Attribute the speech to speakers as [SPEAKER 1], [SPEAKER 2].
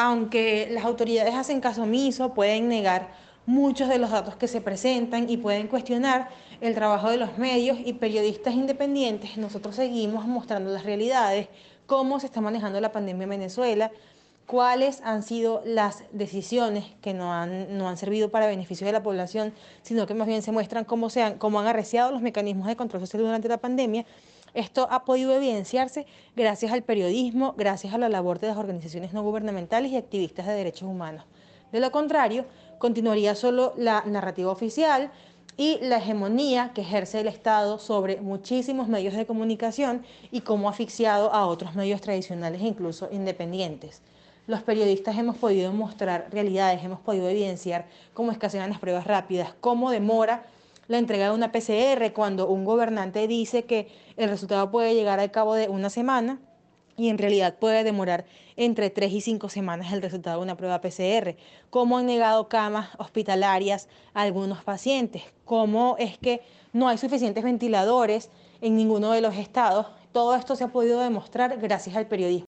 [SPEAKER 1] aunque las autoridades hacen caso omiso, pueden negar muchos de los datos que se presentan y pueden cuestionar el trabajo de los medios y periodistas independientes, nosotros seguimos mostrando las realidades, cómo se está manejando la pandemia en Venezuela, cuáles han sido las decisiones que no han, no han servido para beneficio de la población, sino que más bien se muestran cómo, se han, cómo han arreciado los mecanismos de control social durante la pandemia. Esto ha podido evidenciarse gracias al periodismo, gracias a la labor de las organizaciones no gubernamentales y activistas de derechos humanos. De lo contrario, continuaría solo la narrativa oficial, y la hegemonía que ejerce el Estado sobre muchísimos medios de comunicación y cómo ha asfixiado a otros medios tradicionales e incluso independientes los periodistas hemos podido mostrar realidades, hemos podido evidenciar cómo escasean las pruebas rápidas, cómo demora la entrega de una PCR cuando un gobernante dice que el resultado puede llegar al cabo de una semana y en realidad puede demorar entre tres y cinco semanas el resultado de una prueba PCR. Cómo han negado camas hospitalarias a algunos pacientes, cómo es que no hay suficientes ventiladores en ninguno de los estados. Todo esto se ha podido demostrar gracias al periodismo.